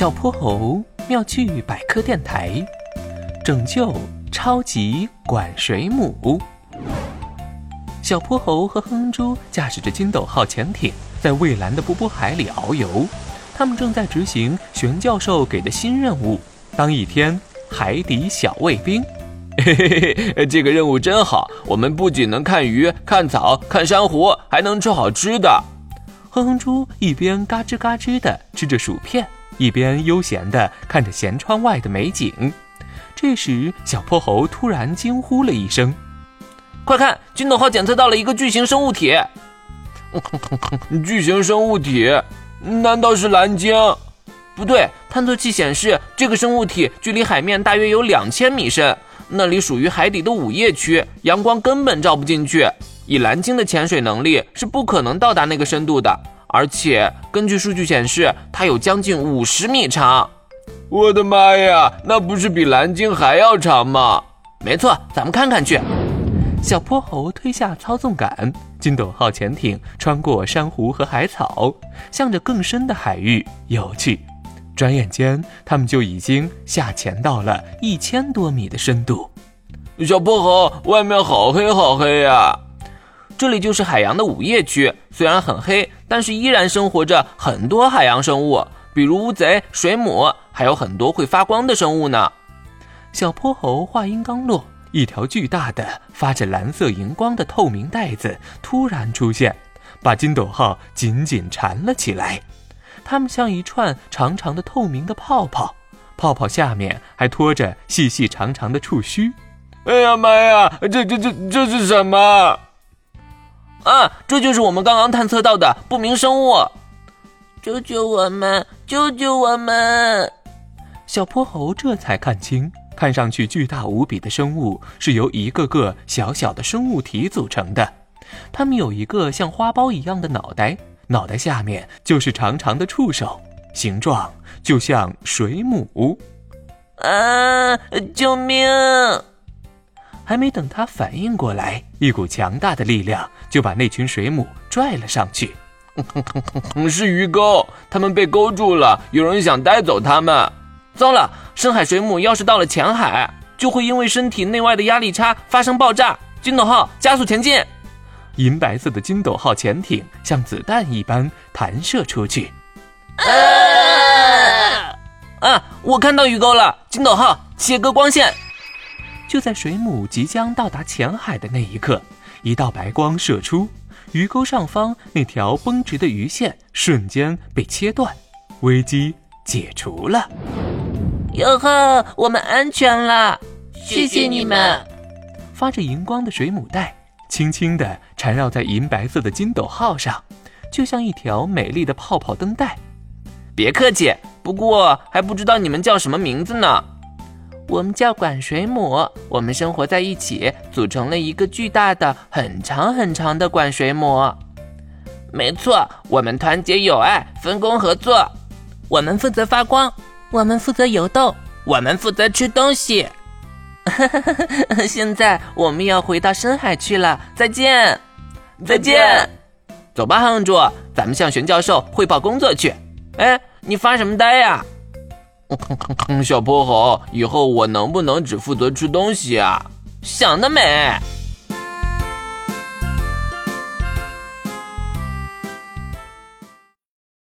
小泼猴妙趣百科电台，拯救超级管水母。小泼猴和哼哼猪驾驶着金斗号潜艇，在蔚蓝的波波海里遨游。他们正在执行玄教授给的新任务——当一天海底小卫兵。嘿嘿嘿，这个任务真好！我们不仅能看鱼、看草、看珊瑚，还能吃好吃的。哼哼猪一边嘎吱嘎吱地吃着薯片，一边悠闲地看着舷窗外的美景。这时，小泼猴突然惊呼了一声：“快看，金斗号检测到了一个巨型生物体！巨型生物体？难道是蓝鲸？不对，探测器显示这个生物体距离海面大约有两千米深。”那里属于海底的午夜区，阳光根本照不进去。以蓝鲸的潜水能力，是不可能到达那个深度的。而且根据数据显示，它有将近五十米长。我的妈呀，那不是比蓝鲸还要长吗？没错，咱们看看去。小泼猴推下操纵杆，金斗号潜艇穿过珊瑚和海草，向着更深的海域游去。转眼间，他们就已经下潜到了一千多米的深度。小泼猴，外面好黑好黑呀！这里就是海洋的午夜区，虽然很黑，但是依然生活着很多海洋生物，比如乌贼、水母，还有很多会发光的生物呢。小泼猴话音刚落，一条巨大的、发着蓝色荧光的透明带子突然出现，把金斗号紧紧缠了起来。它们像一串长长的透明的泡泡，泡泡下面还拖着细细长长的触须。哎呀妈呀，这这这这是什么？啊，这就是我们刚刚探测到的不明生物！救救我们！救救我们！小泼猴这才看清，看上去巨大无比的生物是由一个个小小的生物体组成的，它们有一个像花苞一样的脑袋。脑袋下面就是长长的触手，形状就像水母。啊！救命！还没等他反应过来，一股强大的力量就把那群水母拽了上去。是鱼钩，他们被勾住了，有人想带走他们。糟了，深海水母要是到了浅海，就会因为身体内外的压力差发生爆炸。金斗号，加速前进！银白色的金斗号潜艇像子弹一般弹射出去。啊！我看到鱼钩了，金斗号切割光线。就在水母即将到达浅海的那一刻，一道白光射出，鱼钩上方那条绷直的鱼线瞬间被切断，危机解除了。哟呵，我们安全了，谢谢你们！发着荧光的水母带。轻轻地缠绕在银白色的金斗号上，就像一条美丽的泡泡灯带。别客气，不过还不知道你们叫什么名字呢？我们叫管水母，我们生活在一起，组成了一个巨大的、很长很长的管水母。没错，我们团结友爱，分工合作。我们负责发光，我们负责游动，我们负责吃东西。现在我们要回到深海去了，再见，再见，走吧，哼猪，咱们向玄教授汇报工作去。哎，你发什么呆呀？小泼猴，以后我能不能只负责吃东西啊？想得美！